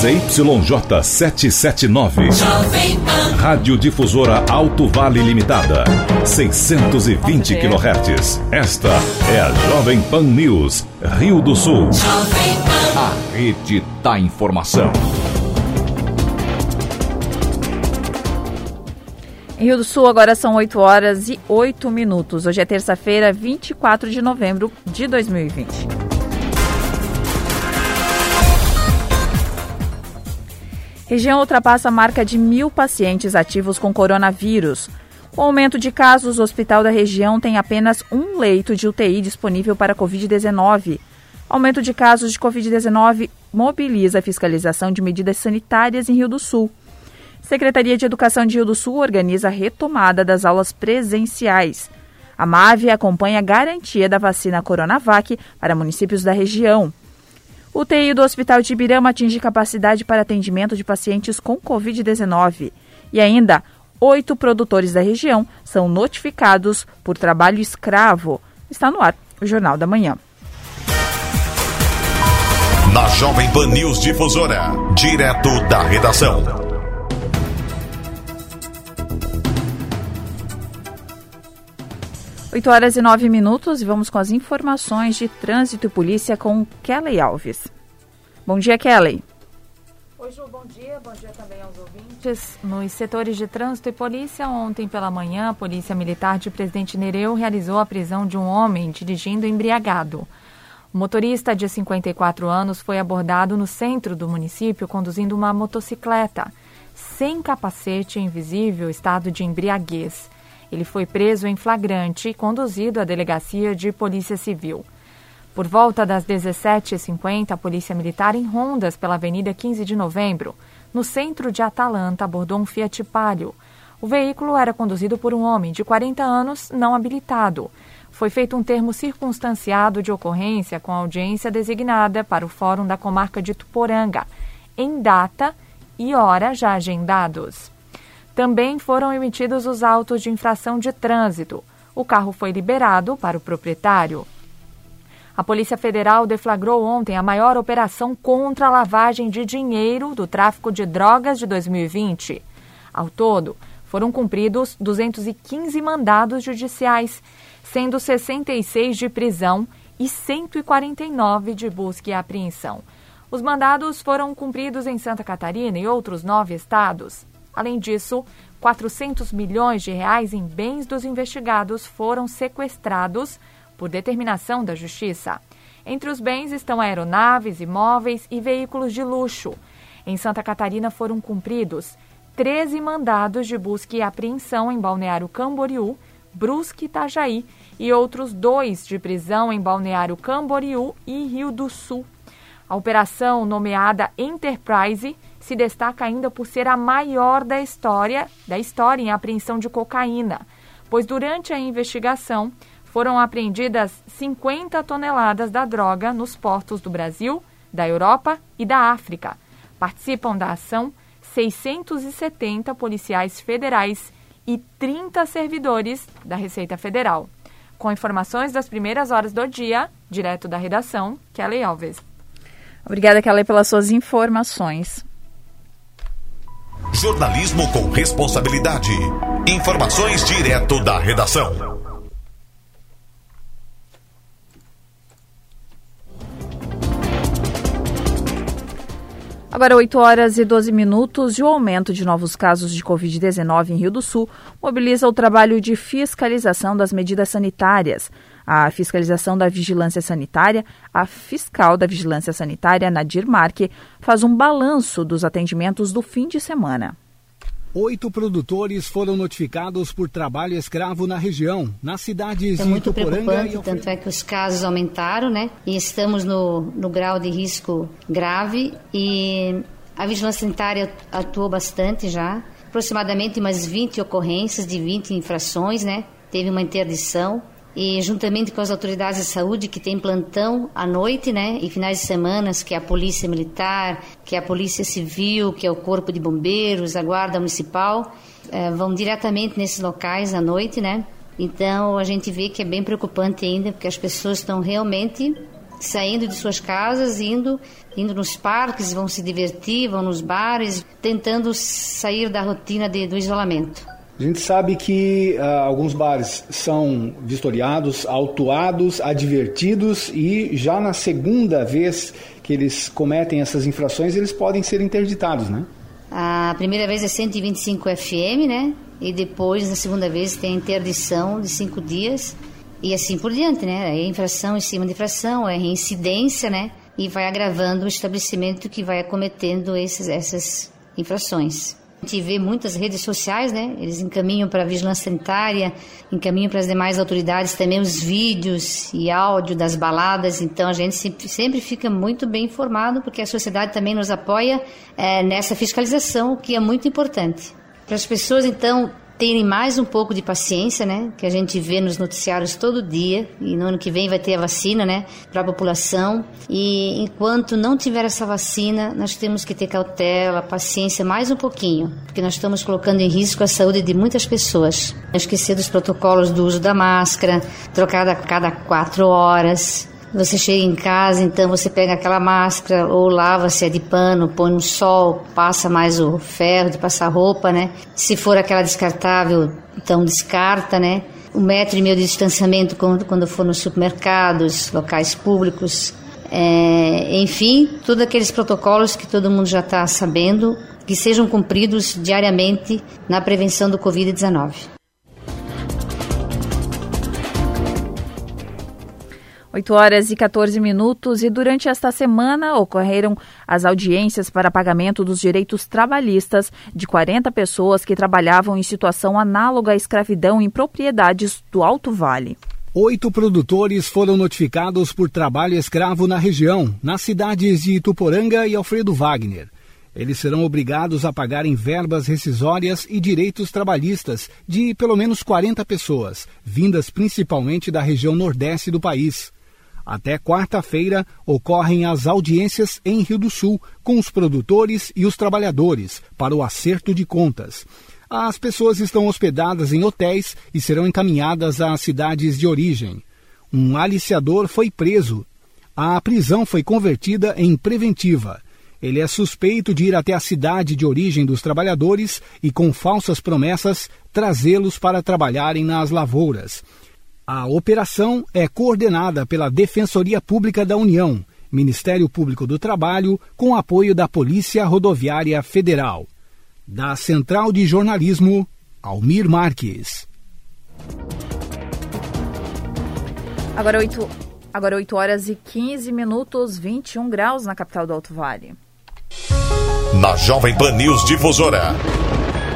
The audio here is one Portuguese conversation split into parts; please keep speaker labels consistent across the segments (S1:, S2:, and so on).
S1: ZYJ 779. Rádio Difusora Alto Vale Limitada. 620 kHz. Esta é a Jovem Pan News, Rio do Sul. A rede da informação.
S2: Em Rio do Sul, agora são 8 horas e 8 minutos. Hoje é terça-feira, 24 de novembro de 2020. Região ultrapassa a marca de mil pacientes ativos com coronavírus. Com aumento de casos, o hospital da região tem apenas um leito de UTI disponível para Covid-19. Aumento de casos de Covid-19 mobiliza a fiscalização de medidas sanitárias em Rio do Sul. Secretaria de Educação de Rio do Sul organiza a retomada das aulas presenciais. A MAVE acompanha a garantia da vacina Coronavac para municípios da região. O TI do Hospital de Ibirama atinge capacidade para atendimento de pacientes com Covid-19. E ainda, oito produtores da região são notificados por trabalho escravo. Está no ar o Jornal da Manhã.
S1: Na Jovem Pan News Difusora, direto da redação.
S2: 8 horas e 9 minutos e vamos com as informações de trânsito e polícia com Kelly Alves. Bom dia, Kelly.
S3: Oi, Ju, bom dia. Bom dia também aos ouvintes. Nos setores de trânsito e polícia, ontem pela manhã, a Polícia Militar de Presidente Nereu realizou a prisão de um homem dirigindo embriagado. O motorista de 54 anos foi abordado no centro do município conduzindo uma motocicleta, sem capacete invisível, estado de embriaguez. Ele foi preso em flagrante e conduzido à delegacia de Polícia Civil. Por volta das 17h50, a Polícia Militar, em rondas pela Avenida 15 de Novembro, no centro de Atalanta, abordou um Fiat Palio. O veículo era conduzido por um homem de 40 anos não habilitado. Foi feito um termo circunstanciado de ocorrência com audiência designada para o Fórum da Comarca de Tuporanga, em data e hora já agendados. Também foram emitidos os autos de infração de trânsito. O carro foi liberado para o proprietário. A Polícia Federal deflagrou ontem a maior operação contra a lavagem de dinheiro do tráfico de drogas de 2020. Ao todo, foram cumpridos 215 mandados judiciais, sendo 66 de prisão e 149 de busca e apreensão. Os mandados foram cumpridos em Santa Catarina e outros nove estados. Além disso, 400 milhões de reais em bens dos investigados foram sequestrados por determinação da Justiça. Entre os bens estão aeronaves, imóveis e veículos de luxo. Em Santa Catarina foram cumpridos 13 mandados de busca e apreensão em Balneário Camboriú, Brusque e Itajaí e outros dois de prisão em Balneário Camboriú e Rio do Sul. A operação, nomeada Enterprise, se destaca ainda por ser a maior da história, da história em apreensão de cocaína, pois durante a investigação foram apreendidas 50 toneladas da droga nos portos do Brasil, da Europa e da África. Participam da ação 670 policiais federais e 30 servidores da Receita Federal. Com informações das primeiras horas do dia, direto da redação, Kelly Alves.
S2: Obrigada, Kelly, pelas suas informações.
S1: Jornalismo com responsabilidade. Informações direto da redação.
S2: Agora 8 horas e 12 minutos e o aumento de novos casos de Covid-19 em Rio do Sul mobiliza o trabalho de fiscalização das medidas sanitárias. A fiscalização da vigilância sanitária, a fiscal da vigilância sanitária, Nadir Marque, faz um balanço dos atendimentos do fim de semana.
S4: Oito produtores foram notificados por trabalho escravo na região, nas cidades
S5: é muito preocupante, e tanto é que os casos aumentaram, né? E estamos no, no grau de risco grave e a vigilância sanitária atuou bastante já, aproximadamente umas 20 ocorrências de 20 infrações, né? Teve uma interdição e juntamente com as autoridades de saúde que tem plantão à noite, né, e finais de semana, que é a Polícia Militar, que é a Polícia Civil, que é o Corpo de Bombeiros, a Guarda Municipal, é, vão diretamente nesses locais à noite, né? Então a gente vê que é bem preocupante ainda, porque as pessoas estão realmente saindo de suas casas, indo, indo nos parques, vão se divertir, vão nos bares, tentando sair da rotina de, do isolamento.
S4: A gente sabe que uh, alguns bares são vistoriados, autuados, advertidos e já na segunda vez que eles cometem essas infrações, eles podem ser interditados, né?
S5: A primeira vez é 125 FM, né? E depois, na segunda vez, tem interdição de cinco dias e assim por diante, né? É infração em cima de infração, é reincidência, né? E vai agravando o estabelecimento que vai acometendo esses, essas infrações. A gente vê muitas redes sociais, né? Eles encaminham para a vigilância sanitária, encaminham para as demais autoridades também os vídeos e áudio das baladas. Então a gente sempre, fica muito bem informado, porque a sociedade também nos apoia é, nessa fiscalização, que é muito importante. Para as pessoas, então, terem mais um pouco de paciência, né? Que a gente vê nos noticiários todo dia e no ano que vem vai ter a vacina, né? Para a população. E enquanto não tiver essa vacina, nós temos que ter cautela, paciência mais um pouquinho, porque nós estamos colocando em risco a saúde de muitas pessoas. Esquecer dos protocolos do uso da máscara, trocada a cada quatro horas. Você chega em casa, então você pega aquela máscara ou lava se é de pano, põe no sol, passa mais o ferro de passar roupa, né? Se for aquela descartável, então descarta, né? Um metro e meio de distanciamento quando, quando for nos supermercados, locais públicos. É, enfim, todos aqueles protocolos que todo mundo já está sabendo, que sejam cumpridos diariamente na prevenção do Covid-19.
S2: 8 horas e 14 minutos e durante esta semana ocorreram as audiências para pagamento dos direitos trabalhistas de 40 pessoas que trabalhavam em situação análoga à escravidão em propriedades do Alto Vale.
S4: Oito produtores foram notificados por trabalho escravo na região, nas cidades de Ituporanga e Alfredo Wagner. Eles serão obrigados a pagarem verbas rescisórias e direitos trabalhistas de pelo menos 40 pessoas, vindas principalmente da região nordeste do país. Até quarta-feira ocorrem as audiências em Rio do Sul com os produtores e os trabalhadores para o acerto de contas. As pessoas estão hospedadas em hotéis e serão encaminhadas às cidades de origem. Um aliciador foi preso. A prisão foi convertida em preventiva. Ele é suspeito de ir até a cidade de origem dos trabalhadores e, com falsas promessas, trazê-los para trabalharem nas lavouras. A operação é coordenada pela Defensoria Pública da União, Ministério Público do Trabalho, com apoio da Polícia Rodoviária Federal. Da Central de Jornalismo, Almir Marques.
S2: Agora 8, agora 8 horas e 15 minutos, 21 graus na capital do Alto Vale.
S1: Na Jovem Pan News Difusora.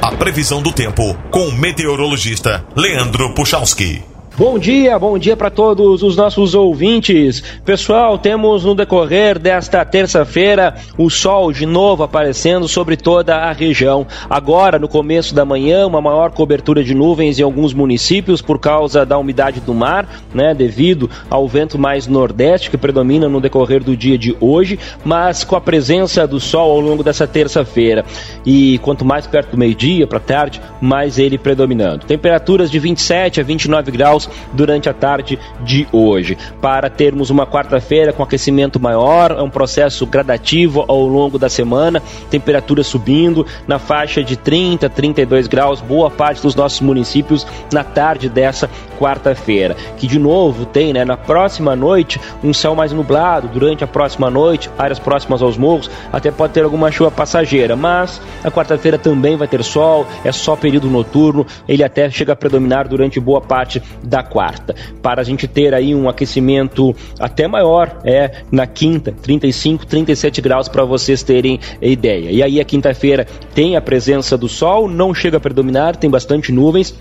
S1: A previsão do tempo com o meteorologista Leandro Puchalski.
S6: Bom dia, bom dia para todos os nossos ouvintes. Pessoal, temos no decorrer desta terça-feira o sol de novo aparecendo sobre toda a região. Agora, no começo da manhã, uma maior cobertura de nuvens em alguns municípios por causa da umidade do mar, né, devido ao vento mais nordeste que predomina no decorrer do dia de hoje, mas com a presença do sol ao longo dessa terça-feira. E quanto mais perto do meio-dia para tarde, mais ele predominando. Temperaturas de 27 a 29 graus durante a tarde de hoje. Para termos uma quarta-feira com aquecimento maior, é um processo gradativo ao longo da semana, temperatura subindo na faixa de 30, 32 graus, boa parte dos nossos municípios na tarde dessa quarta-feira. Que de novo tem, né, na próxima noite, um céu mais nublado durante a próxima noite, áreas próximas aos morros, até pode ter alguma chuva passageira, mas a quarta-feira também vai ter sol, é só período noturno, ele até chega a predominar durante boa parte da quarta. Para a gente ter aí um aquecimento até maior, é na quinta, 35, 37 graus para vocês terem ideia. E aí a quinta-feira tem a presença do sol, não chega a predominar, tem bastante nuvens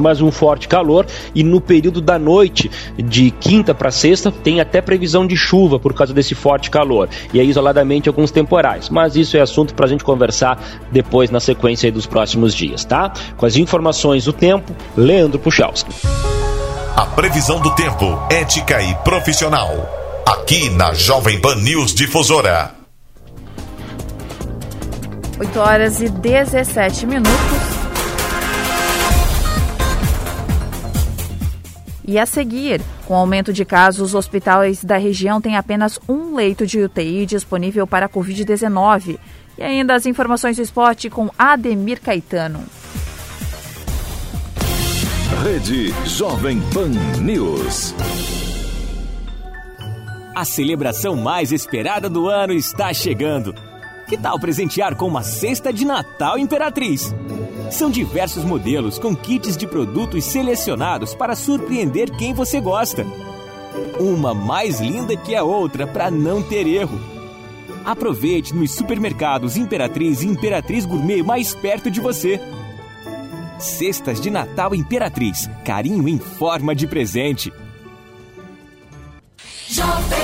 S6: mas um forte calor e no período da noite de quinta para sexta tem até previsão de chuva por causa desse forte calor e aí isoladamente alguns temporais, mas isso é assunto para a gente conversar depois na sequência dos próximos dias, tá? Com as informações do tempo, Leandro Puchalski.
S1: A previsão do tempo, ética e profissional. Aqui na Jovem Pan News Difusora.
S2: 8 horas e 17 minutos. E a seguir, Com o aumento de casos, os hospitais da região têm apenas um leito de UTI disponível para a Covid-19. E ainda as informações do esporte com Ademir Caetano.
S1: Rede Jovem Pan News.
S7: A celebração mais esperada do ano está chegando. Que tal presentear com uma cesta de Natal Imperatriz? São diversos modelos com kits de produtos selecionados para surpreender quem você gosta. Uma mais linda que a outra para não ter erro. Aproveite nos supermercados Imperatriz e Imperatriz Gourmet mais perto de você. Cestas de Natal Imperatriz. Carinho em forma de presente.
S1: Jovem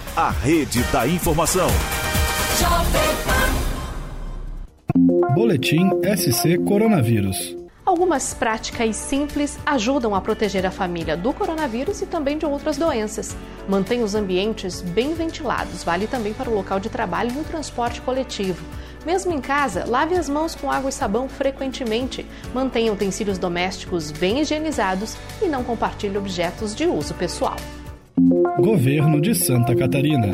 S1: a rede da informação.
S4: Boletim SC Coronavírus.
S8: Algumas práticas simples ajudam a proteger a família do coronavírus e também de outras doenças. Mantenha os ambientes bem ventilados, vale também para o local de trabalho e o transporte coletivo. Mesmo em casa, lave as mãos com água e sabão frequentemente. Mantenha utensílios domésticos bem higienizados e não compartilhe objetos de uso pessoal.
S4: Governo de Santa Catarina.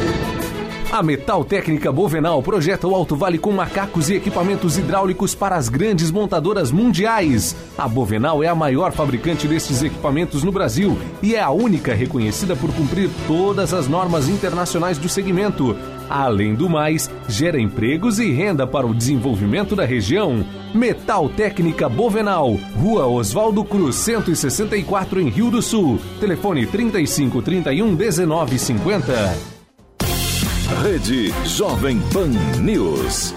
S9: A Metal Técnica Bovenal projeta o Alto Vale com macacos e equipamentos hidráulicos para as grandes montadoras mundiais. A Bovenal é a maior fabricante desses equipamentos no Brasil e é a única reconhecida por cumprir todas as normas internacionais do segmento. Além do mais, gera empregos e renda para o desenvolvimento da região. Metal Técnica Bovenal, Rua Oswaldo Cruz, 164 em Rio do Sul. Telefone 35 31 19 50.
S1: Rede Jovem Pan News.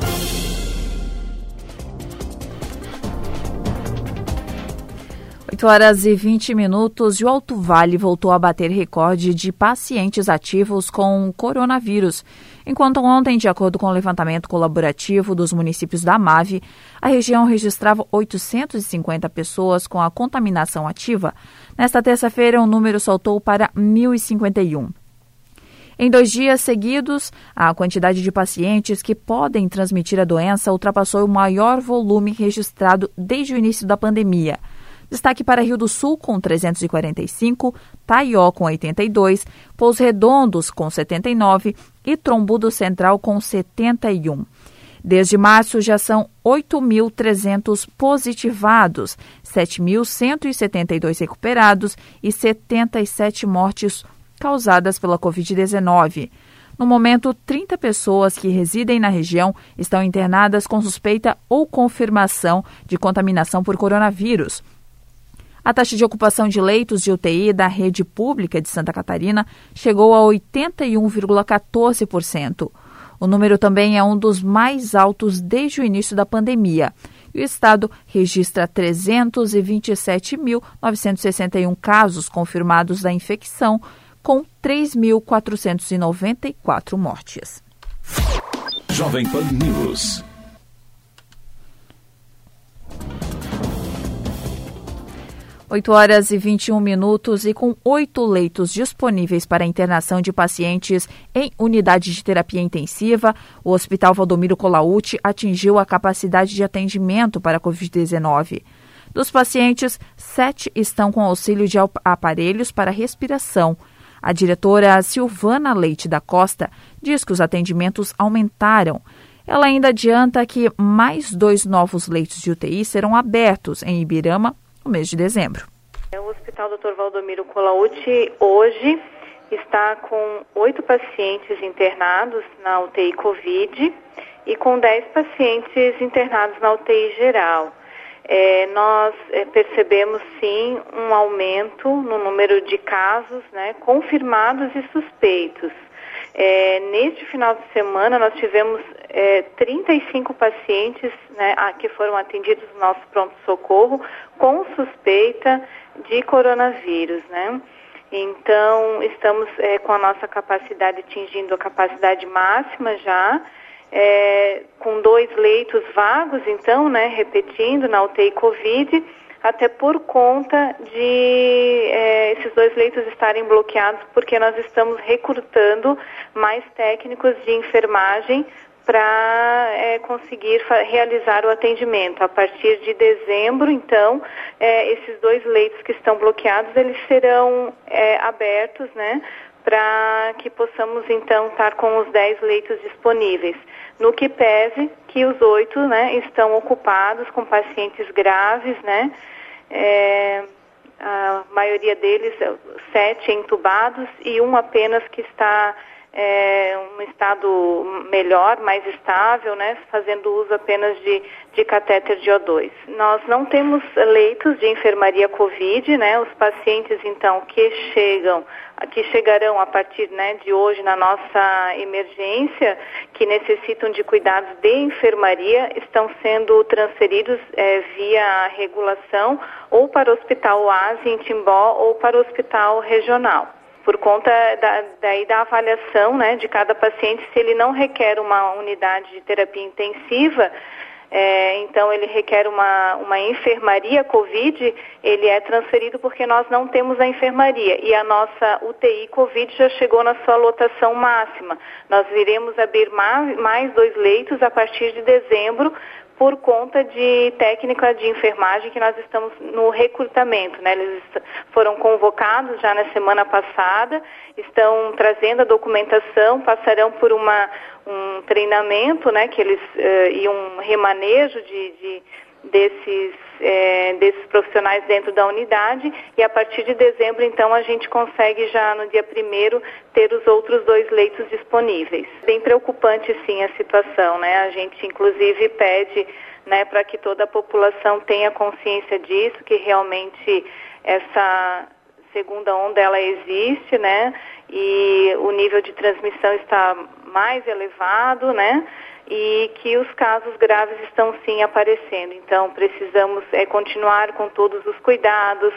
S2: Oito horas e 20 minutos e o Alto Vale voltou a bater recorde de pacientes ativos com coronavírus. Enquanto ontem, de acordo com o levantamento colaborativo dos municípios da MAVE, a região registrava 850 pessoas com a contaminação ativa. Nesta terça-feira, o número saltou para 1.051. Em dois dias seguidos, a quantidade de pacientes que podem transmitir a doença ultrapassou o maior volume registrado desde o início da pandemia. Destaque para Rio do Sul, com 345, Taió, com 82, Pous Redondos, com 79 e Trombudo Central, com 71. Desde março já são 8.300 positivados, 7.172 recuperados e 77 mortes causadas pela Covid-19. No momento, 30 pessoas que residem na região estão internadas com suspeita ou confirmação de contaminação por coronavírus. A taxa de ocupação de leitos de UTI da rede pública de Santa Catarina chegou a 81,14%. O número também é um dos mais altos desde o início da pandemia. E o estado registra 327.961 casos confirmados da infecção, com 3.494 mortes.
S1: Jovem Pan News.
S2: Oito horas e 21 minutos e com oito leitos disponíveis para internação de pacientes em unidade de terapia intensiva, o Hospital Valdomiro Colaute atingiu a capacidade de atendimento para a Covid-19. Dos pacientes, sete estão com auxílio de aparelhos para respiração a diretora Silvana Leite da Costa diz que os atendimentos aumentaram. Ela ainda adianta que mais dois novos leitos de UTI serão abertos em Ibirama no mês de dezembro.
S10: O Hospital Dr. Valdomiro Colauti hoje está com oito pacientes internados na UTI Covid e com dez pacientes internados na UTI geral é, nós é, percebemos sim um aumento no número de casos né, confirmados e suspeitos. É, neste final de semana, nós tivemos é, 35 pacientes né, que foram atendidos no nosso pronto-socorro com suspeita de coronavírus. Né? Então, estamos é, com a nossa capacidade atingindo a capacidade máxima já, é, com dois leitos vagos, então, né, repetindo, na UTI Covid, até por conta de é, esses dois leitos estarem bloqueados, porque nós estamos recrutando mais técnicos de enfermagem para é, conseguir realizar o atendimento. A partir de dezembro, então, é, esses dois leitos que estão bloqueados, eles serão é, abertos, né, para que possamos, então, estar com os 10 leitos disponíveis. No que pese que os oito, né, estão ocupados com pacientes graves, né, é, a maioria deles, sete entubados e um apenas que está é, um estado melhor, mais estável, né, fazendo uso apenas de, de catéter de O2. Nós não temos leitos de enfermaria COVID, né, os pacientes então que chegam, que chegarão a partir né, de hoje na nossa emergência, que necessitam de cuidados de enfermaria, estão sendo transferidos é, via regulação ou para o Hospital Oase em Timbó ou para o Hospital Regional por conta da, daí da avaliação né, de cada paciente, se ele não requer uma unidade de terapia intensiva, é, então ele requer uma, uma enfermaria COVID, ele é transferido porque nós não temos a enfermaria e a nossa UTI COVID já chegou na sua lotação máxima. Nós iremos abrir mais, mais dois leitos a partir de dezembro por conta de técnica de enfermagem que nós estamos no recrutamento, né? Eles foram convocados já na semana passada, estão trazendo a documentação, passarão por uma, um treinamento, né? Que eles uh, e um remanejo de, de desses, é, desses profissionais dentro da unidade e a partir de dezembro, então, a gente consegue já no dia primeiro ter os outros dois leitos disponíveis. Bem preocupante, sim, a situação, né? A gente, inclusive, pede né, para que toda a população tenha consciência disso, que realmente essa segunda onda ela existe, né? E o nível de transmissão está mais elevado, né? E que os casos graves estão sim aparecendo. Então precisamos é, continuar com todos os cuidados,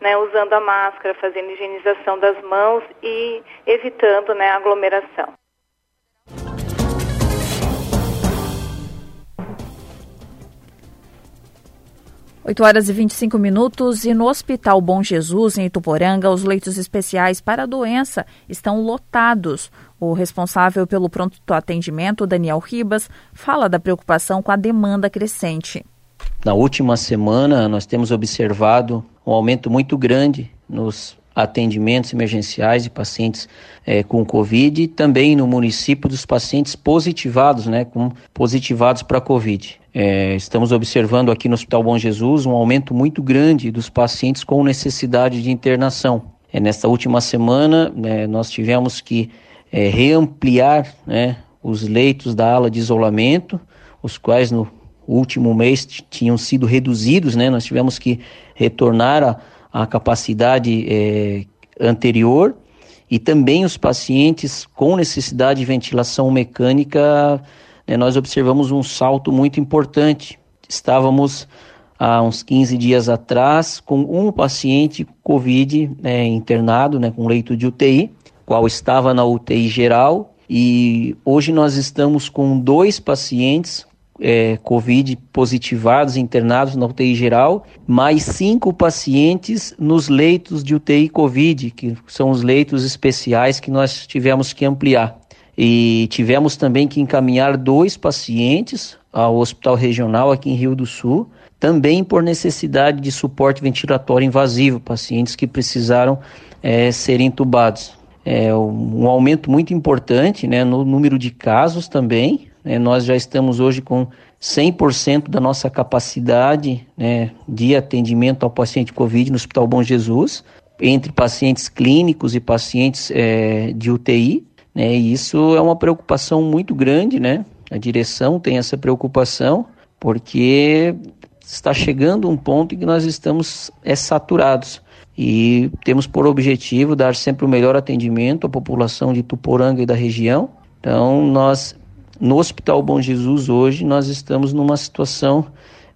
S10: né, usando a máscara, fazendo higienização das mãos e evitando né, a aglomeração.
S2: Oito horas e 25 minutos e no Hospital Bom Jesus, em Ituporanga, os leitos especiais para a doença estão lotados. O responsável pelo pronto atendimento, Daniel Ribas, fala da preocupação com a demanda crescente.
S11: Na última semana, nós temos observado um aumento muito grande nos atendimentos emergenciais de pacientes é, com Covid e também no município dos pacientes positivados, né, com positivados para Covid. É, estamos observando aqui no Hospital Bom Jesus um aumento muito grande dos pacientes com necessidade de internação. É, nesta última semana, né, nós tivemos que é, reampliar né, os leitos da ala de isolamento, os quais no último mês tinham sido reduzidos, né, nós tivemos que retornar a capacidade é, anterior e também os pacientes com necessidade de ventilação mecânica, né, nós observamos um salto muito importante. Estávamos há uns 15 dias atrás com um paciente COVID né, internado, né, com leito de UTI, qual estava na UTI geral, e hoje nós estamos com dois pacientes é, Covid positivados, internados na UTI geral, mais cinco pacientes nos leitos de UTI Covid, que são os leitos especiais que nós tivemos que ampliar. E tivemos também que encaminhar dois pacientes ao hospital regional aqui em Rio do Sul, também por necessidade de suporte ventilatório invasivo, pacientes que precisaram é, ser entubados é, um aumento muito importante né, no número de casos também. Né, nós já estamos hoje com 100% da nossa capacidade né, de atendimento ao paciente Covid no Hospital Bom Jesus, entre pacientes clínicos e pacientes é, de UTI. Né, e isso é uma preocupação muito grande, né? A direção tem essa preocupação, porque está chegando um ponto em que nós estamos é, saturados e temos por objetivo dar sempre o melhor atendimento à população de Tuporanga e da região. Então, nós, no Hospital Bom Jesus, hoje, nós estamos numa situação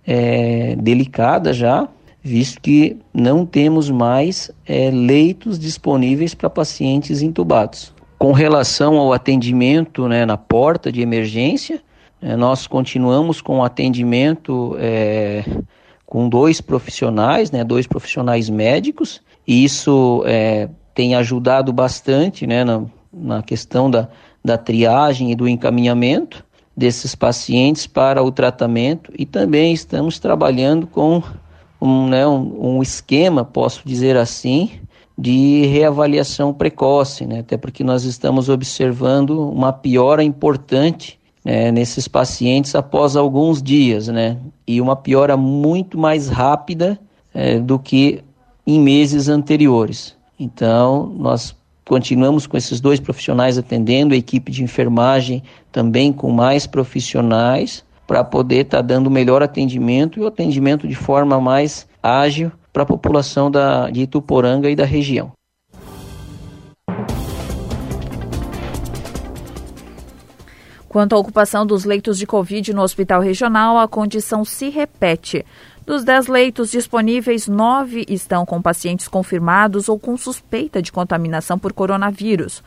S11: é, delicada já, visto que não temos mais é, leitos disponíveis para pacientes intubados. Com relação ao atendimento né, na porta de emergência, é, nós continuamos com o atendimento com dois profissionais, né, dois profissionais médicos, e isso é, tem ajudado bastante né, na, na questão da, da triagem e do encaminhamento desses pacientes para o tratamento e também estamos trabalhando com um, né, um, um esquema, posso dizer assim, de reavaliação precoce, né? até porque nós estamos observando uma piora importante né, nesses pacientes após alguns dias, né? e uma piora muito mais rápida é, do que em meses anteriores. Então, nós Continuamos com esses dois profissionais atendendo, a equipe de enfermagem também com mais profissionais, para poder estar tá dando melhor atendimento e o atendimento de forma mais ágil para a população da, de Ituporanga e da região.
S2: Quanto à ocupação dos leitos de Covid no hospital regional, a condição se repete. Dos 10 leitos disponíveis, nove estão com pacientes confirmados ou com suspeita de contaminação por coronavírus.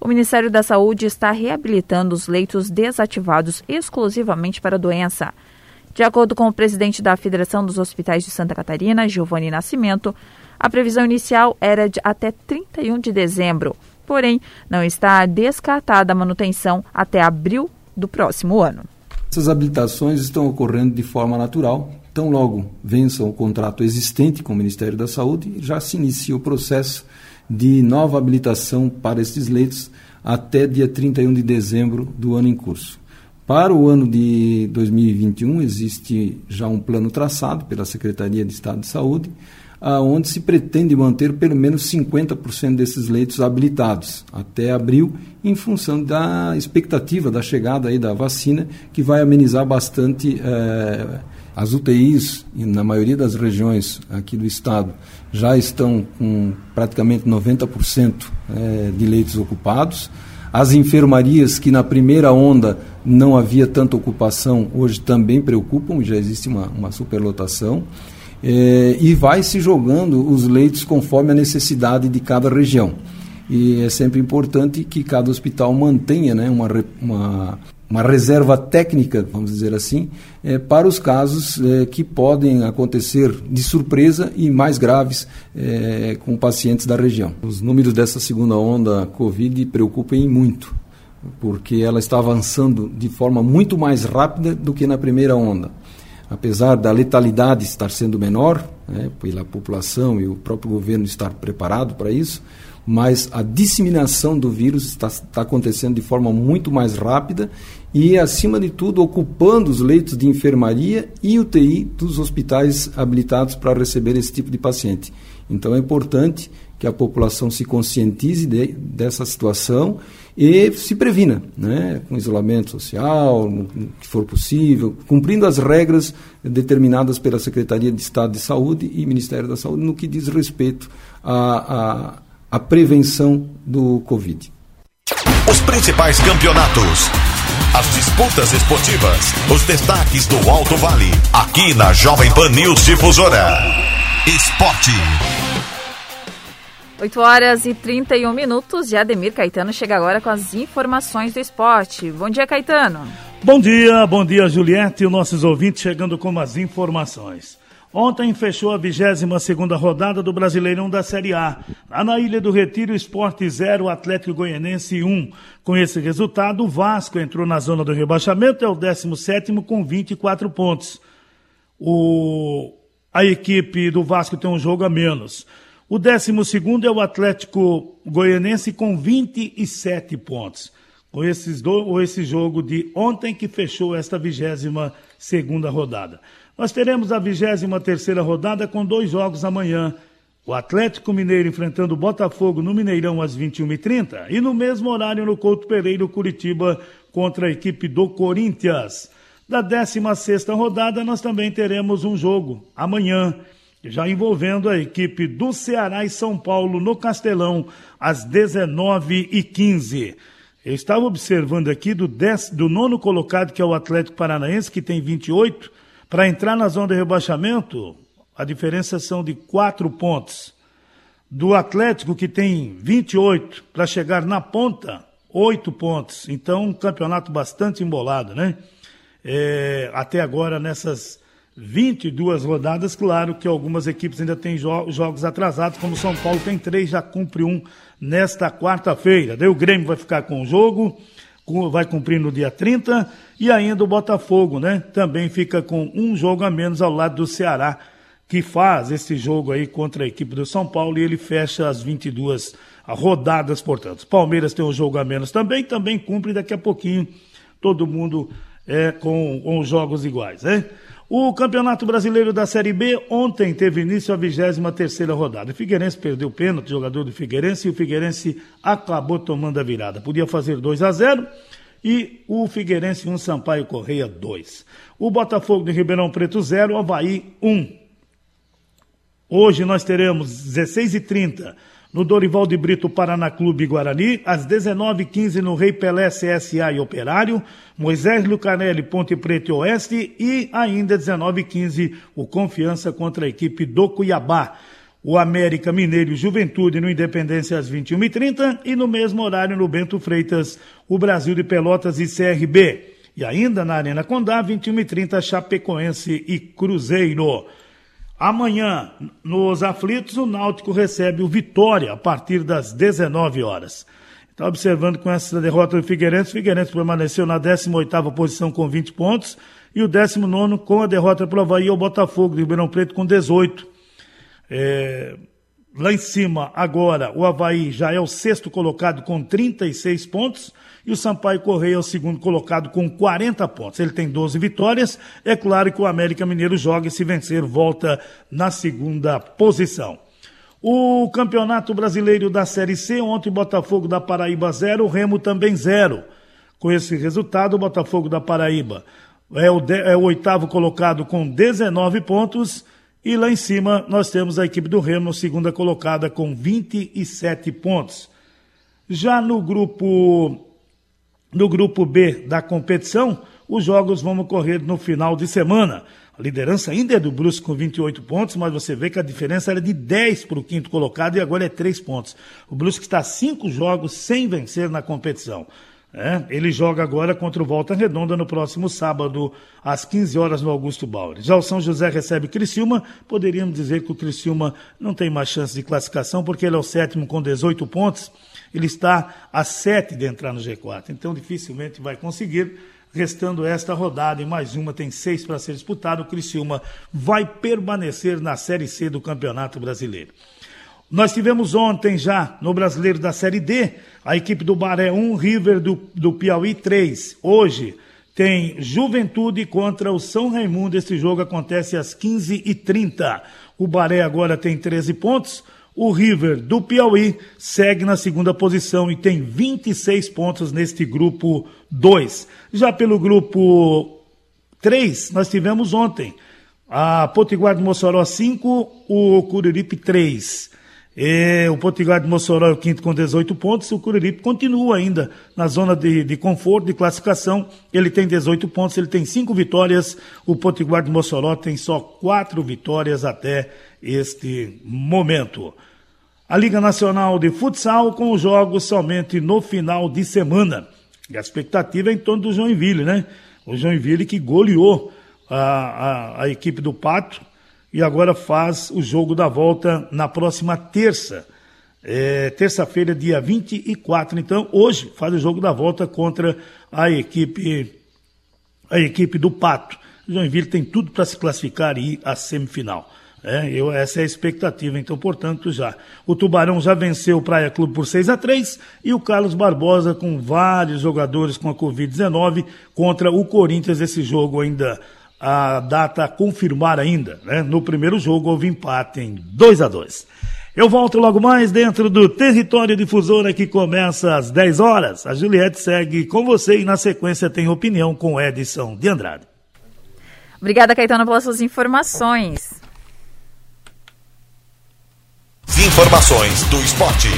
S2: O Ministério da Saúde está reabilitando os leitos desativados exclusivamente para a doença. De acordo com o presidente da Federação dos Hospitais de Santa Catarina, Giovanni Nascimento, a previsão inicial era de até 31 de dezembro. Porém, não está descartada a manutenção até abril do próximo ano.
S12: Essas habilitações estão ocorrendo de forma natural, Tão logo vença o contrato existente com o Ministério da Saúde, já se inicia o processo de nova habilitação para esses leitos até dia 31 de dezembro do ano em curso. Para o ano de 2021, existe já um plano traçado pela Secretaria de Estado de Saúde, onde se pretende manter pelo menos 50% desses leitos habilitados até abril, em função da expectativa da chegada aí da vacina, que vai amenizar bastante. Eh, as UTIs, na maioria das regiões aqui do estado, já estão com praticamente 90% é, de leitos ocupados. As enfermarias, que na primeira onda não havia tanta ocupação, hoje também preocupam, já existe uma, uma superlotação. É, e vai se jogando os leitos conforme a necessidade de cada região. E é sempre importante que cada hospital mantenha né, uma, uma uma reserva técnica, vamos dizer assim, é, para os casos é, que podem acontecer de surpresa e mais graves com pacientes da região. Os números dessa segunda onda Covid preocupam muito, porque ela está avançando de forma muito mais rápida do que na primeira onda. Apesar da letalidade estar sendo menor, né, pela população e o próprio governo estar preparado para isso, mas a disseminação do vírus está, está, acontecendo de forma muito mais rápida e, acima de tudo, ocupando os leitos de enfermaria e UTI dos hospitais habilitados para receber esse tipo de paciente. Então é importante que a população se conscientize de, dessa situação e se previna, né, com isolamento social, no, no que for possível, cumprindo as regras determinadas pela Secretaria de Estado de Saúde e Ministério da Saúde no que diz respeito a, a a prevenção do Covid.
S1: Os principais campeonatos, as disputas esportivas, os destaques do Alto Vale, aqui na Jovem Pan News Difusora. Esporte.
S2: 8 horas e 31 minutos e Ademir Caetano chega agora com as informações do esporte. Bom dia, Caetano.
S13: Bom dia, bom dia, Juliette e nossos ouvintes chegando com as informações. Ontem fechou a 22 segunda rodada do Brasileirão da Série A. Lá na Ilha do Retiro, Esporte 0, Atlético Goianense 1. Com esse resultado, o Vasco entrou na zona do rebaixamento, é o 17 com 24 pontos. O... A equipe do Vasco tem um jogo a menos. O 12 é o Atlético Goianense com 27 pontos. Com esses do... esse jogo de ontem que fechou esta 22 segunda rodada. Nós teremos a 23 rodada com dois jogos amanhã. O Atlético Mineiro enfrentando o Botafogo no Mineirão às 21h30 e no mesmo horário no Couto Pereira, Curitiba contra a equipe do Corinthians. Da 16 rodada nós também teremos um jogo amanhã, já envolvendo a equipe do Ceará e São Paulo no Castelão às 19h15. Eu estava observando aqui do, dez, do nono colocado, que é o Atlético Paranaense, que tem 28, para entrar na zona de rebaixamento, A diferença são de quatro pontos. Do Atlético, que tem 28, para chegar na ponta, oito pontos. Então, um campeonato bastante embolado, né? É, até agora, nessas 22 rodadas, claro que algumas equipes ainda têm jo jogos atrasados, como São Paulo tem três, já cumpre um nesta quarta-feira. Daí o Grêmio vai ficar com o jogo, vai cumprir no dia 30, e ainda o Botafogo, né? Também fica com um jogo a menos ao lado do Ceará, que faz esse jogo aí contra a equipe do São Paulo e ele fecha as 22 rodadas, portanto. Palmeiras tem um jogo a menos também, também cumpre daqui a pouquinho todo mundo é, com, com jogos iguais, né? O Campeonato Brasileiro da Série B ontem teve início a 23 rodada. O Figueirense perdeu o pênalti, jogador do Figueirense, e o Figueirense acabou tomando a virada. Podia fazer 2 a 0 e o Figueirense 1, um, Sampaio Correia 2. O Botafogo de Ribeirão Preto 0, Havaí 1. Um. Hoje nós teremos 16h30 no Dorival de Brito Paraná Clube Guarani, às 19h15 no Rei Pelé CSA e Operário, Moisés Lucanelli Ponte Preta Oeste e ainda 19h15 o Confiança contra a equipe do Cuiabá. O América Mineiro Juventude no Independência às 21h30 e no mesmo horário no Bento Freitas, o Brasil de Pelotas e CRB. E ainda na Arena Condá, 21h30, Chapecoense e Cruzeiro. Amanhã, nos aflitos, o Náutico recebe o Vitória a partir das 19 horas. Está observando com essa derrota do Figueirense, o Figueirense permaneceu na 18ª posição com 20 pontos e o 19 com a derrota para o Havaí o Botafogo de Ribeirão Preto com 18. É, lá em cima, agora, o Havaí já é o sexto colocado com 36 pontos e o Sampaio Correia é o segundo colocado com 40 pontos. Ele tem 12 vitórias. É claro que o América Mineiro joga e se vencer volta na segunda posição. O Campeonato Brasileiro da Série C, ontem Botafogo da Paraíba 0, Remo também 0. Com esse resultado, o Botafogo da Paraíba é o, de, é o oitavo colocado com 19 pontos. E lá em cima nós temos a equipe do Remo, segunda colocada, com 27 pontos. Já no grupo no grupo B da competição, os jogos vão ocorrer no final de semana. A liderança ainda é do Brusque com 28 pontos, mas você vê que a diferença era de 10 para o quinto colocado e agora é 3 pontos. O Brusque está cinco jogos sem vencer na competição. É, ele joga agora contra o Volta Redonda no próximo sábado, às 15 horas no Augusto Bauer. Já o São José recebe Criciúma, poderíamos dizer que o Criciúma não tem mais chance de classificação, porque ele é o sétimo com 18 pontos ele está a sete de entrar no G4. Então dificilmente vai conseguir. Restando esta rodada e mais uma, tem seis para ser disputado. O Criciúma vai permanecer na Série C do Campeonato Brasileiro. Nós tivemos ontem já no Brasileiro da Série D a equipe do Baré 1, River do, do Piauí 3. Hoje tem Juventude contra o São Raimundo. Esse jogo acontece às 15h30. O Baré agora tem 13 pontos. O River do Piauí segue na segunda posição e tem 26 pontos neste grupo 2. Já pelo grupo 3, nós tivemos ontem a Potiguar de Mossoró 5, o Curiripe 3. E o Potiguar de Mossoró é o quinto com 18 pontos, o Curiripe continua ainda na zona de, de conforto, de classificação. Ele tem 18 pontos, ele tem cinco vitórias. O Potiguar de Mossoró tem só quatro vitórias até este momento a Liga Nacional de Futsal com os jogos somente no final de semana. E a expectativa é em torno do Joinville, né? O Joinville que goleou a, a, a equipe do Pato e agora faz o jogo da volta na próxima terça. É, terça-feira, dia 24. Então, hoje faz o jogo da volta contra a equipe a equipe do Pato. Joinville tem tudo para se classificar e ir à semifinal. É, eu, essa é a expectativa, então, portanto, já. O Tubarão já venceu o Praia Clube por 6 a 3 e o Carlos Barbosa, com vários jogadores com a Covid-19, contra o Corinthians, esse jogo ainda, a data a confirmar ainda. Né? No primeiro jogo houve empate em 2 a 2 Eu volto logo mais dentro do Território Difusora que começa às 10 horas. A Juliette segue com você e na sequência tem opinião com Edson de Andrade.
S2: Obrigada, Caetano, pelas suas informações.
S1: Informações do esporte.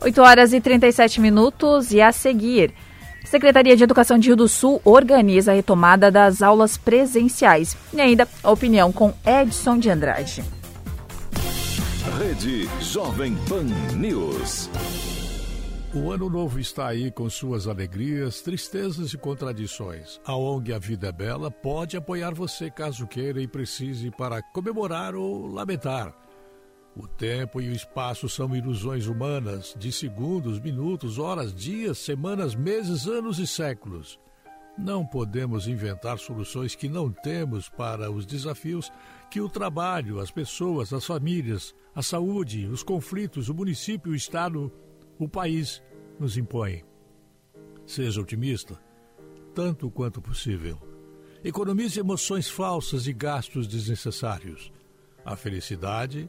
S2: 8 horas e 37 minutos e a seguir. Secretaria de Educação de Rio do Sul organiza a retomada das aulas presenciais. E ainda a opinião com Edson de Andrade.
S1: Rede Jovem Pan News.
S14: O ano novo está aí com suas alegrias, tristezas e contradições. A ONG A Vida é Bela pode apoiar você caso queira e precise para comemorar ou lamentar. O tempo e o espaço são ilusões humanas de segundos, minutos, horas, dias, semanas, meses, anos e séculos. Não podemos inventar soluções que não temos para os desafios que o trabalho, as pessoas, as famílias, a saúde, os conflitos, o município, o Estado, o país nos impõem. Seja otimista, tanto quanto possível. Economize emoções falsas e gastos desnecessários. A felicidade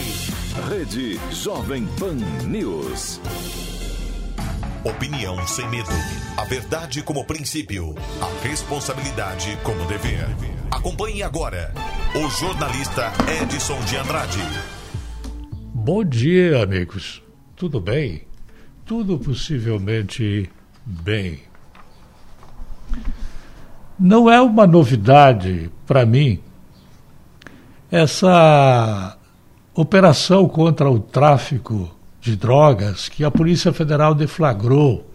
S1: Rede Jovem Pan News.
S15: Opinião sem medo. A verdade como princípio. A responsabilidade como dever. Acompanhe agora o jornalista Edson de Andrade.
S14: Bom dia, amigos. Tudo bem? Tudo possivelmente bem. Não é uma novidade para mim essa operação contra o tráfico de drogas que a Polícia Federal deflagrou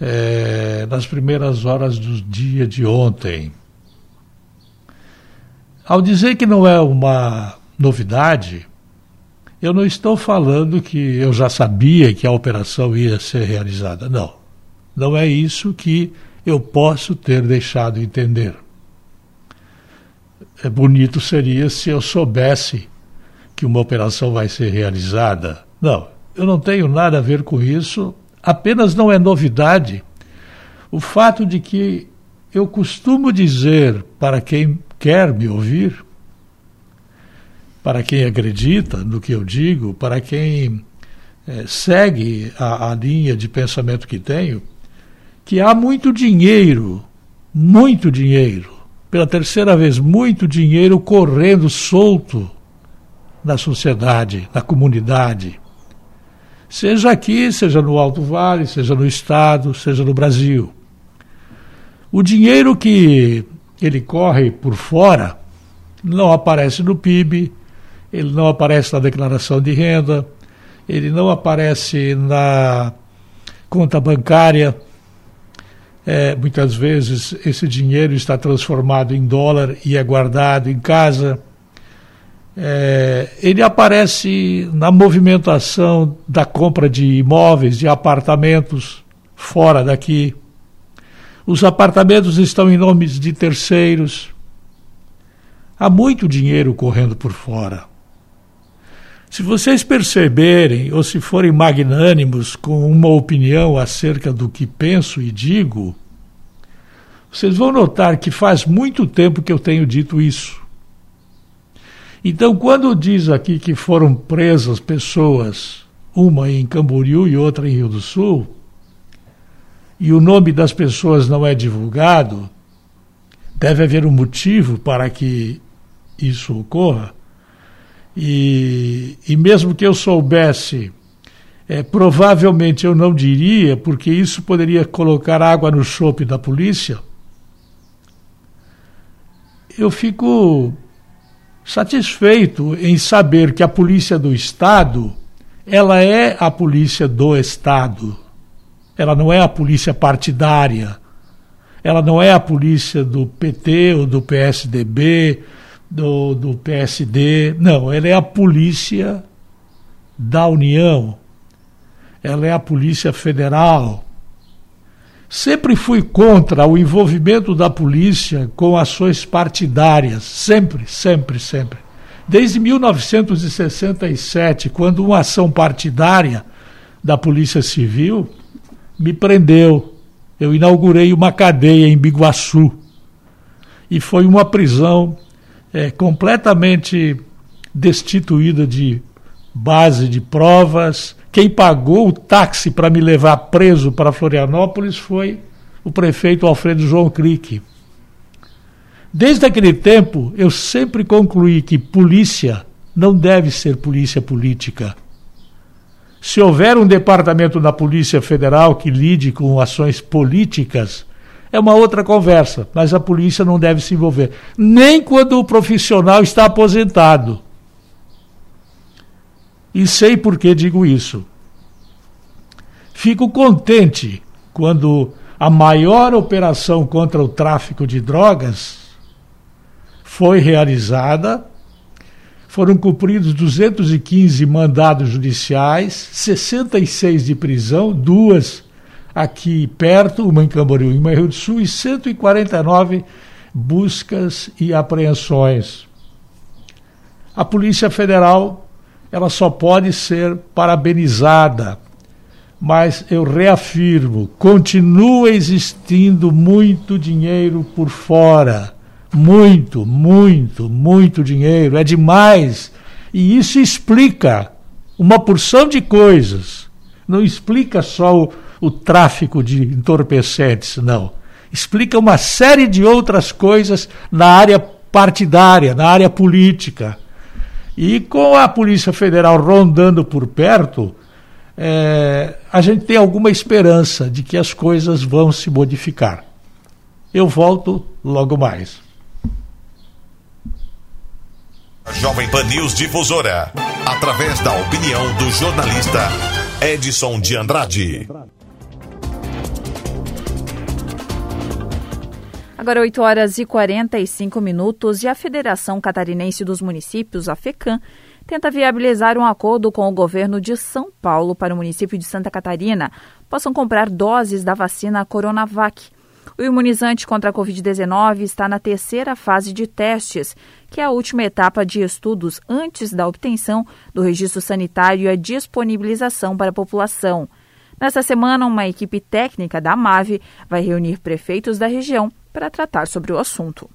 S14: é, nas primeiras horas do dia de ontem. Ao dizer que não é uma novidade, eu não estou falando que eu já sabia que a operação ia ser realizada. Não. Não é isso que eu posso ter deixado entender. É bonito seria se eu soubesse que uma operação vai ser realizada. Não, eu não tenho nada a ver com isso, apenas não é novidade o fato de que eu costumo dizer para quem quer me ouvir, para quem acredita no que eu digo, para quem é, segue a, a linha de pensamento que tenho, que há muito dinheiro, muito dinheiro, pela terceira vez, muito dinheiro correndo solto na sociedade, na comunidade. Seja aqui, seja no Alto Vale, seja no Estado, seja no Brasil. O dinheiro que ele corre por fora não aparece no PIB, ele não aparece na declaração de renda, ele não aparece na conta bancária. É, muitas vezes esse dinheiro está transformado em dólar e é guardado em casa. É, ele aparece na movimentação da compra de imóveis, de apartamentos fora daqui. Os apartamentos estão em nomes de terceiros. Há muito dinheiro correndo por fora. Se vocês perceberem, ou se forem magnânimos com uma opinião acerca do que penso e digo, vocês vão notar que faz muito tempo que eu tenho dito isso. Então, quando diz aqui que foram presas pessoas, uma em Camboriú e outra em Rio do Sul, e o nome das pessoas não é divulgado, deve haver um motivo para que isso ocorra. E, e mesmo que eu soubesse, é, provavelmente eu não diria, porque isso poderia colocar água no chope da polícia. Eu fico satisfeito em saber que a polícia do Estado ela é a polícia do Estado. Ela não é a polícia partidária. Ela não é a polícia do PT ou do PSDB, do, do PSD. Não, ela é a polícia da União. Ela é a Polícia Federal. Sempre fui contra o envolvimento da polícia com ações partidárias. Sempre, sempre, sempre. Desde 1967, quando uma ação partidária da Polícia Civil me prendeu. Eu inaugurei uma cadeia em Biguaçu. E foi uma prisão é, completamente destituída de base de provas. Quem pagou o táxi para me levar preso para Florianópolis foi o prefeito Alfredo João Crique. Desde aquele tempo, eu sempre concluí que polícia não deve ser polícia política. Se houver um departamento da Polícia Federal que lide com ações políticas, é uma outra conversa, mas a polícia não deve se envolver, nem quando o profissional está aposentado. E sei por que digo isso. Fico contente quando a maior operação contra o tráfico de drogas foi realizada foram cumpridos 215 mandados judiciais, 66 de prisão, duas aqui perto, uma em Camboriú e uma em Rio do Sul, e 149 buscas e apreensões. A Polícia Federal ela só pode ser parabenizada, mas eu reafirmo, continua existindo muito dinheiro por fora muito, muito, muito dinheiro, é demais. E isso explica uma porção de coisas. Não explica só o, o tráfico de entorpecentes, não. Explica uma série de outras coisas na área partidária, na área política. E com a Polícia Federal rondando por perto, é, a gente tem alguma esperança de que as coisas vão se modificar. Eu volto logo mais.
S15: Jovem Pan News Difusora, através da opinião do jornalista Edson de Andrade.
S2: Agora 8 horas e 45 minutos e a Federação Catarinense dos Municípios, a FECAM, tenta viabilizar um acordo com o governo de São Paulo para o município de Santa Catarina possam comprar doses da vacina Coronavac. O imunizante contra a Covid-19 está na terceira fase de testes, que é a última etapa de estudos antes da obtenção do registro sanitário e a disponibilização para a população. Nesta semana, uma equipe técnica da MAVE vai reunir prefeitos da região para tratar sobre o assunto.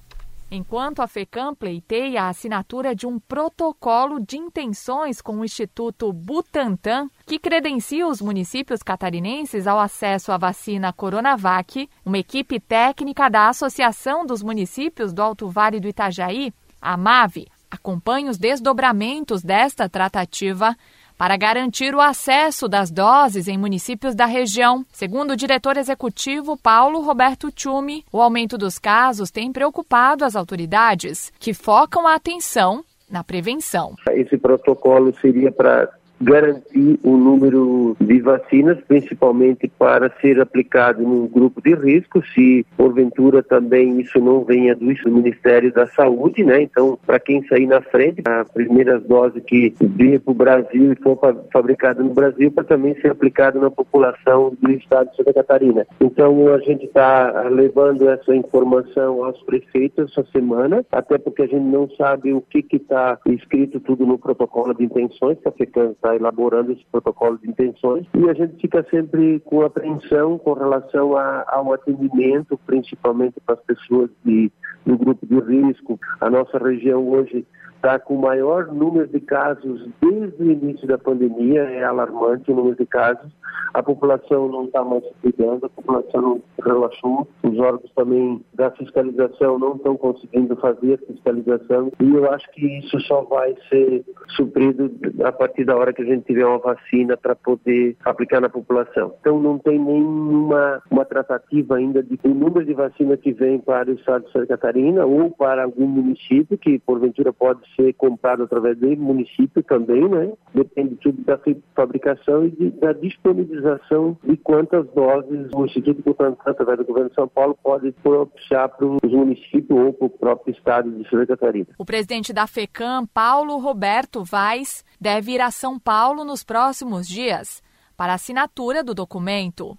S3: Enquanto a FECAM pleiteia a assinatura de um protocolo de intenções com o Instituto Butantan, que credencia os municípios catarinenses ao acesso à vacina Coronavac, uma equipe técnica da Associação dos Municípios do Alto Vale do Itajaí, a MAVE, acompanha os desdobramentos desta tratativa para garantir o acesso das doses em municípios da região. Segundo o diretor executivo Paulo Roberto Tchumi, o aumento dos casos tem preocupado as autoridades, que focam a atenção na prevenção.
S16: Esse protocolo seria para garantir o número de vacinas, principalmente para ser aplicado num grupo de risco, se porventura também isso não venha do Ministério da Saúde, né? Então, para quem sair na frente, a primeira dose que vier para o Brasil e for fabricada no Brasil, para também ser aplicada na população do estado de Santa Catarina. Então, a gente está levando essa informação aos prefeitos essa semana, até porque a gente não sabe o que está escrito tudo no protocolo de intenções que a está está elaborando esse protocolo de intenções e a gente fica sempre com apreensão com relação a, ao atendimento, principalmente para as pessoas de, do grupo de risco. A nossa região hoje está com o maior número de casos desde o início da pandemia, é alarmante o número de casos. A população não está mais se cuidando, a população não relaxou, os órgãos também da fiscalização não estão conseguindo fazer fiscalização e eu acho que isso só vai ser suprido a partir da hora que a gente tiver uma vacina para poder aplicar na população. Então não tem nenhuma uma tratativa ainda de o número de vacina que vem para o estado de Santa Catarina ou para algum município que porventura pode ser comprado através do município também, né? Depende tudo da fabricação e de, da disponibilização de quantas doses o Instituto Butantan, através do governo de São Paulo, pode propiciar para os municípios ou para o próprio estado de Santa Catarina.
S3: O presidente da FECAM, Paulo Roberto Vaz, deve ir a São Paulo nos próximos dias para assinatura do documento.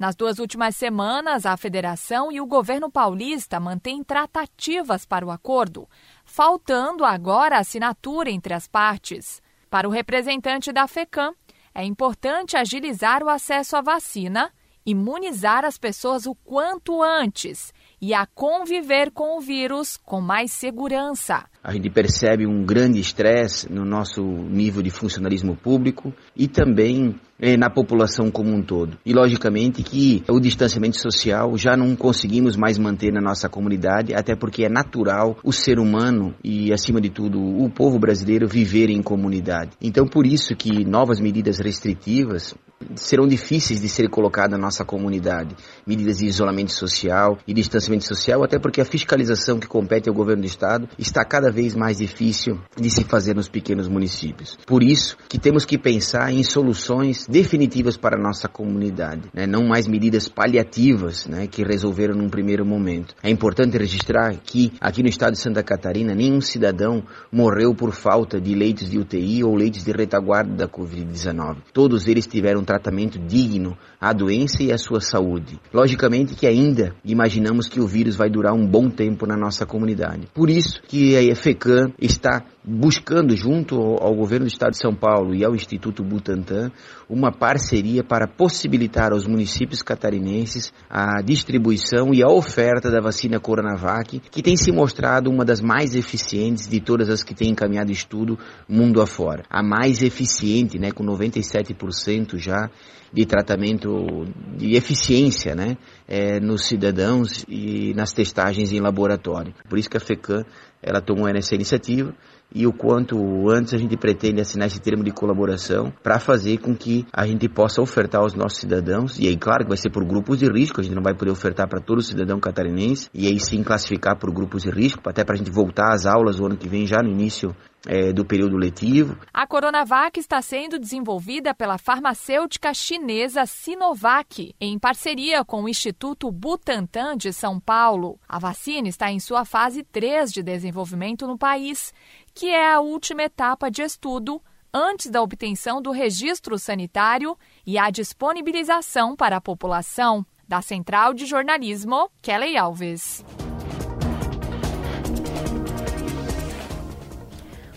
S3: Nas duas últimas semanas, a federação e o governo paulista mantêm tratativas para o acordo, faltando agora a assinatura entre as partes. Para o representante da FECAM, é importante agilizar o acesso à vacina, imunizar as pessoas o quanto antes e a conviver com o vírus com mais segurança.
S17: A gente percebe um grande estresse no nosso nível de funcionalismo público e também eh, na população como um todo. E logicamente que o distanciamento social já não conseguimos mais manter na nossa comunidade, até porque é natural o ser humano e acima de tudo o povo brasileiro viver em comunidade. Então por isso que novas medidas restritivas serão difíceis de ser colocadas na nossa comunidade. Medidas de isolamento social e distanciamento social, até porque a fiscalização que compete ao governo do estado está cada vez mais difícil de se fazer nos pequenos municípios. Por isso que temos que pensar em soluções definitivas para a nossa comunidade, né? não mais medidas paliativas né? que resolveram num primeiro momento. É importante registrar que aqui no estado de Santa Catarina nenhum cidadão morreu por falta de leitos de UTI ou leitos de retaguarda da Covid-19. Todos eles tiveram tratamento digno à doença e à sua saúde. Logicamente que ainda imaginamos que o vírus vai durar um bom tempo na nossa comunidade. Por isso que a FECAM está buscando junto ao governo do estado de São Paulo e ao Instituto Butantan uma parceria para possibilitar aos municípios catarinenses a distribuição e a oferta da vacina Coronavac, que tem se mostrado uma das mais eficientes de todas as que têm encaminhado estudo mundo afora. A mais eficiente, né, com 97% já de tratamento de eficiência, né, é, nos cidadãos e nas testagens em laboratório. Por isso que a FECAM ela tomou essa iniciativa e o quanto antes a gente pretende assinar esse termo de colaboração para fazer com que a gente possa ofertar aos nossos cidadãos, e aí claro que vai ser por grupos de risco, a gente não vai poder ofertar para todo cidadão catarinense, e aí sim classificar por grupos de risco, até para a gente voltar às aulas o ano que vem, já no início é, do período letivo.
S3: A Coronavac está sendo desenvolvida pela farmacêutica chinesa Sinovac, em parceria com o Instituto Butantan de São Paulo. A vacina está em sua fase 3 de desenvolvimento no país que é a última etapa de estudo antes da obtenção do registro sanitário e a disponibilização para a população. Da Central de Jornalismo, Kelly Alves.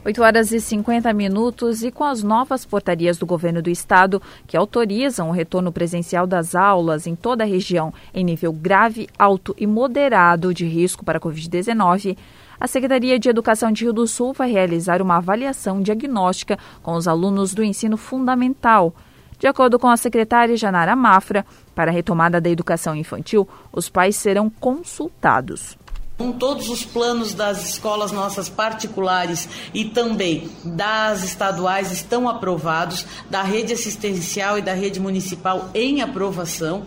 S2: 8 horas e 50 minutos e com as novas portarias do governo do estado que autorizam o retorno presencial das aulas em toda a região em nível grave, alto e moderado de risco para a Covid-19, a Secretaria de Educação de Rio do Sul vai realizar uma avaliação diagnóstica com os alunos do ensino fundamental. De acordo com a secretária Janara Mafra, para a retomada da educação infantil, os pais serão consultados.
S18: Com todos os planos das escolas nossas particulares e também das estaduais estão aprovados, da rede assistencial e da rede municipal em aprovação.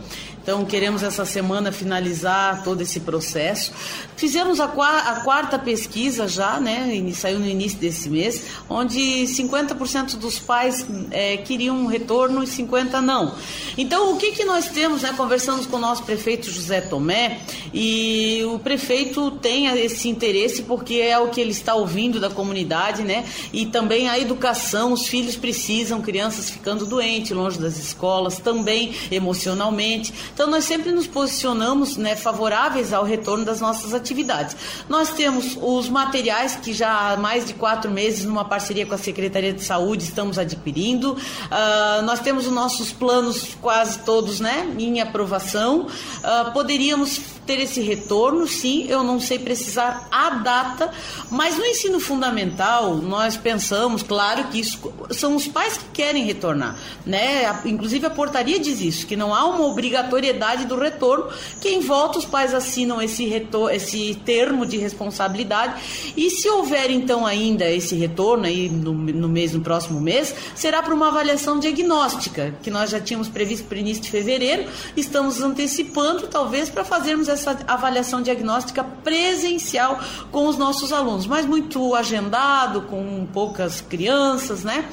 S18: Então, queremos essa semana finalizar todo esse processo. Fizemos a, a quarta pesquisa já, né? Saiu no início desse mês, onde 50% dos pais é, queriam um retorno e 50% não. Então, o que, que nós temos, né? Conversamos com o nosso prefeito José Tomé e o prefeito tem esse interesse porque é o que ele está ouvindo da comunidade, né? E também a educação, os filhos precisam, crianças ficando doentes, longe das escolas, também emocionalmente. Então, nós sempre nos posicionamos né, favoráveis ao retorno das nossas atividades. Nós temos os materiais que já há mais de quatro meses, numa parceria com a Secretaria de Saúde, estamos adquirindo. Uh, nós temos os nossos planos quase todos né, em aprovação. Uh, poderíamos ter esse retorno, sim, eu não sei precisar a data, mas no ensino fundamental nós pensamos, claro que isso são os pais que querem retornar, né? Inclusive a portaria diz isso, que não há uma obrigatoriedade do retorno, que em volta os pais assinam esse, retor esse termo de responsabilidade e se houver então ainda esse retorno aí no, no mês, no próximo mês, será para uma avaliação diagnóstica, que nós já tínhamos previsto para o início de fevereiro, estamos antecipando talvez para fazermos essa avaliação diagnóstica presencial com os nossos alunos, mas muito agendado, com poucas crianças, né?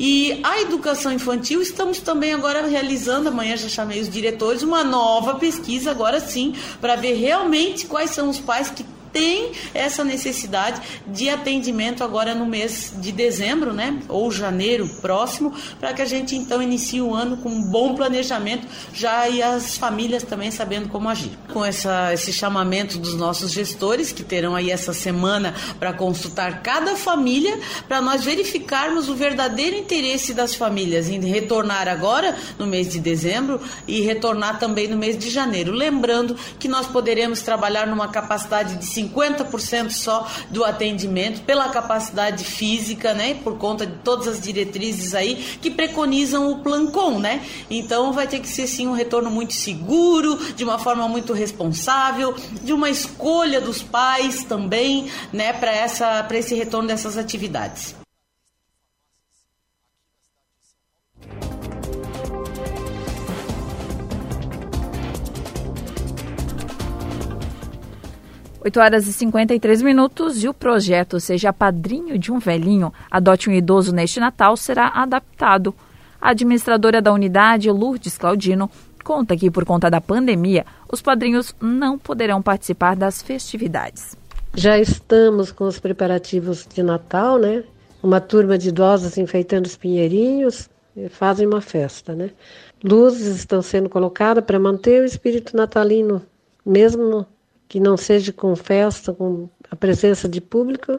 S18: E a educação infantil, estamos também agora realizando, amanhã já chamei os diretores, uma nova pesquisa, agora sim, para ver realmente quais são os pais que tem essa necessidade de atendimento agora no mês de dezembro, né, ou janeiro próximo, para que a gente então inicie o ano com um bom planejamento, já e as famílias também sabendo como agir. Com essa, esse chamamento dos nossos gestores, que terão aí essa semana para consultar cada família, para nós verificarmos o verdadeiro interesse das famílias em retornar agora no mês de dezembro e retornar também no mês de janeiro. Lembrando que nós poderemos trabalhar numa capacidade de 50% só do atendimento pela capacidade física, né? Por conta de todas as diretrizes aí que preconizam o plancon, né? Então vai ter que ser sim um retorno muito seguro, de uma forma muito responsável, de uma escolha dos pais também, né, para essa para esse retorno dessas atividades.
S2: 8 horas e 53 minutos e o projeto Seja Padrinho de um Velhinho, Adote um Idoso neste Natal será adaptado. A administradora da unidade, Lourdes Claudino, conta que, por conta da pandemia, os padrinhos não poderão participar das festividades.
S19: Já estamos com os preparativos de Natal, né? Uma turma de idosos enfeitando os pinheirinhos fazem uma festa, né? Luzes estão sendo colocadas para manter o espírito natalino, mesmo que não seja com festa, com a presença de público,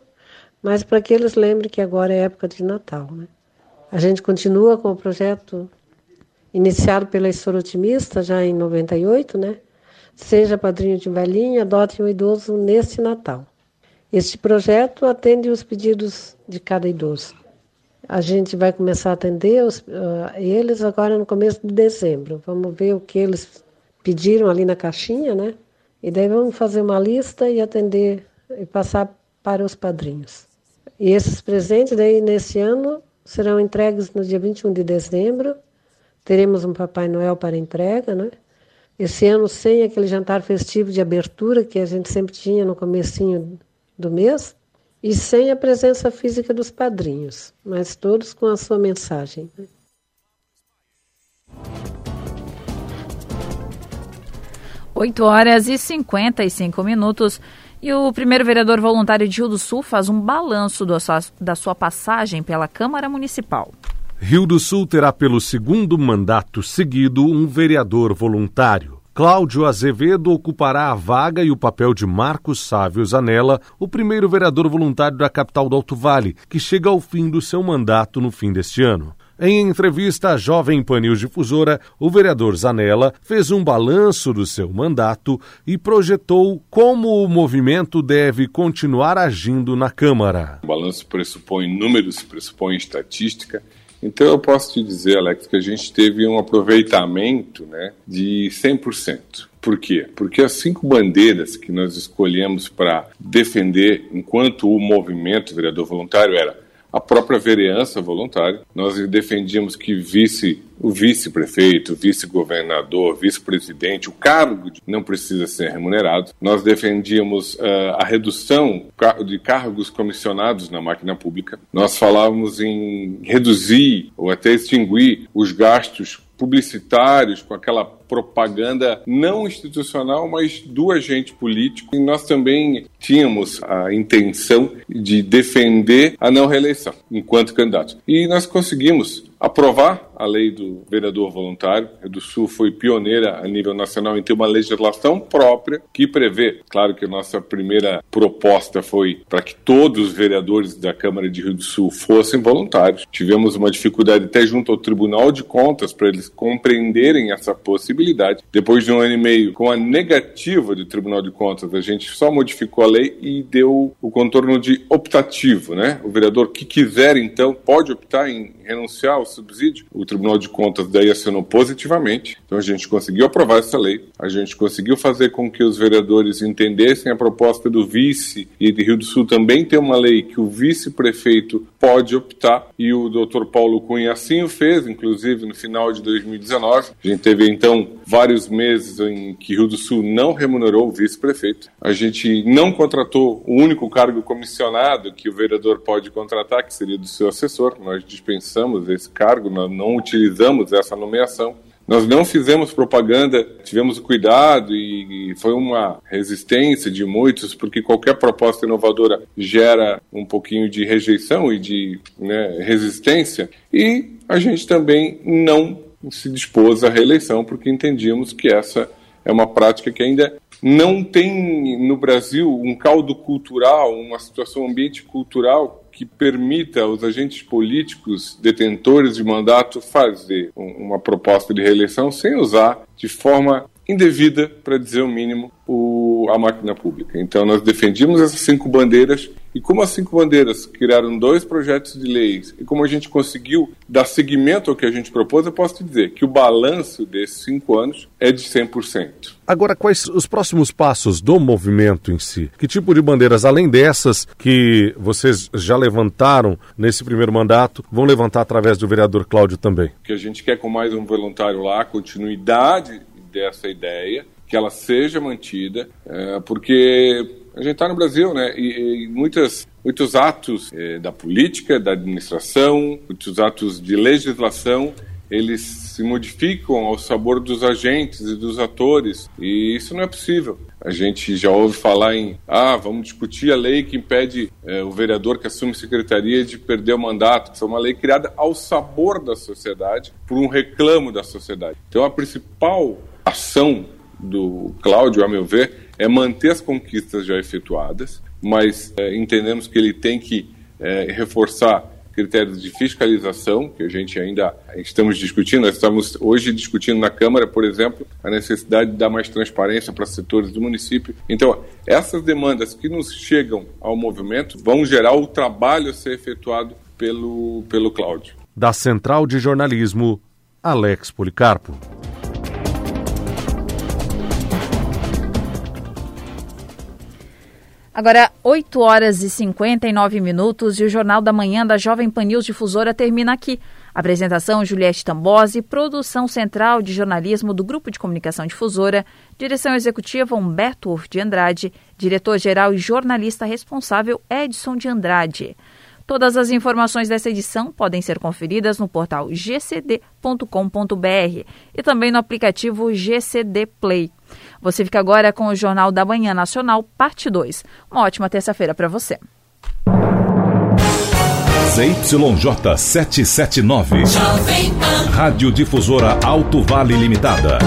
S19: mas para que eles lembrem que agora é época de Natal. Né? A gente continua com o projeto iniciado pela História Otimista já em 98, né? Seja padrinho de velhinho, adote um idoso neste Natal. Este projeto atende os pedidos de cada idoso. A gente vai começar a atender os, uh, eles agora no começo de dezembro. Vamos ver o que eles pediram ali na caixinha, né? E daí vamos fazer uma lista e atender e passar para os padrinhos. E esses presentes daí nesse ano serão entregues no dia 21 de dezembro. Teremos um Papai Noel para entrega, né? Esse ano sem aquele jantar festivo de abertura que a gente sempre tinha no comecinho do mês e sem a presença física dos padrinhos, mas todos com a sua mensagem. Né?
S2: 8 horas e 55 minutos. E o primeiro vereador voluntário de Rio do Sul faz um balanço sua, da sua passagem pela Câmara Municipal.
S20: Rio do Sul terá pelo segundo mandato seguido um vereador voluntário. Cláudio Azevedo ocupará a vaga e o papel de Marcos Sávio Zanella, o primeiro vereador voluntário da capital do Alto Vale, que chega ao fim do seu mandato no fim deste ano. Em entrevista à Jovem Pan News Difusora, o vereador Zanella fez um balanço do seu mandato e projetou como o movimento deve continuar agindo na Câmara.
S21: O balanço pressupõe números, pressupõe estatística. Então eu posso te dizer, Alex, que a gente teve um aproveitamento né, de 100%. Por quê? Porque as cinco bandeiras que nós escolhemos para defender enquanto o movimento vereador voluntário era a própria vereança voluntária. Nós defendíamos que vice, o vice-prefeito, vice-governador, vice-presidente, o cargo não precisa ser remunerado. Nós defendíamos uh, a redução de cargos comissionados na máquina pública. Nós falávamos em reduzir ou até extinguir os gastos publicitários com aquela propaganda não institucional, mas do agente político. E nós também tínhamos a intenção de defender a não reeleição enquanto candidato. E nós conseguimos aprovar a lei do vereador voluntário. A do Sul foi pioneira a nível nacional em ter uma legislação própria que prevê. Claro que a nossa primeira proposta foi para que todos os vereadores da Câmara de Rio do Sul fossem voluntários. Tivemos uma dificuldade até junto ao Tribunal de Contas para eles compreenderem essa possibilidade Depois de um ano e meio com a negativa do Tribunal de Contas, a gente só modificou a lei e deu o contorno de optativo, né? O vereador que quiser, então, pode optar em renunciar ao subsídio. O Tribunal de Contas daí assinou positivamente. Então a gente conseguiu aprovar essa lei. A gente conseguiu fazer com que os vereadores entendessem a proposta do vice e de Rio do Sul também tem uma lei que o vice-prefeito pode optar e o doutor Paulo Cunha assim o fez, inclusive no final de 2019. A gente teve então vários meses em que Rio do Sul não remunerou o vice-prefeito. A gente não contratou o único cargo comissionado que o vereador pode contratar, que seria do seu assessor. Nós dispensamos esse cargo, nós não utilizamos essa nomeação. Nós não fizemos propaganda, tivemos cuidado e, e, foi uma resistência de muitos, porque qualquer proposta inovadora gera um pouquinho de rejeição e de né, resistência. E a gente também não se dispôs à reeleição, porque entendíamos que essa é uma prática que ainda não tem no Brasil um caldo cultural, uma situação, um ambiente cultural que permita aos agentes políticos detentores de mandato fazer uma proposta de reeleição sem usar de forma indevida, para dizer o mínimo, o, a máquina pública. Então nós defendimos essas cinco bandeiras e como as cinco bandeiras criaram dois projetos de leis e como a gente conseguiu dar seguimento ao que a gente propôs, eu posso te dizer que o balanço desses cinco anos é de 100%.
S20: Agora, quais os próximos passos do movimento em si? Que tipo de bandeiras, além dessas que vocês já levantaram nesse primeiro mandato, vão levantar através do vereador Cláudio também?
S21: Que a gente quer com mais um voluntário lá, continuidade dessa ideia, que ela seja mantida, é, porque a gente está no Brasil, né? E, e muitas, muitos atos é, da política, da administração, muitos atos de legislação, eles se modificam ao sabor dos agentes e dos atores, e isso não é possível. A gente já ouve falar em, ah, vamos discutir a lei que impede é, o vereador que assume secretaria de perder o mandato, que é uma lei criada ao sabor da sociedade, por um reclamo da sociedade. Então, a principal ação do Cláudio, a meu ver, é manter as conquistas já efetuadas, mas é, entendemos que ele tem que é, reforçar critérios de fiscalização, que a gente ainda estamos discutindo. Nós estamos hoje discutindo na Câmara, por exemplo, a necessidade de dar mais transparência para setores do município. Então, essas demandas que nos chegam ao movimento vão gerar o trabalho a ser efetuado pelo, pelo Cláudio.
S20: Da Central de Jornalismo, Alex Policarpo.
S2: Agora, 8 horas e 59 minutos e o Jornal da Manhã da Jovem Pan News Difusora termina aqui. Apresentação Juliette Tambose, produção central de jornalismo do Grupo de Comunicação Difusora, direção executiva Humberto Urf de Andrade, diretor-geral e jornalista responsável Edson de Andrade. Todas as informações dessa edição podem ser conferidas no portal gcd.com.br e também no aplicativo GCD Play. Você fica agora com o Jornal da Manhã Nacional, parte 2. Uma ótima terça-feira para você.
S1: ZYJ 779. Rádio Difusora Alto Vale Limitada.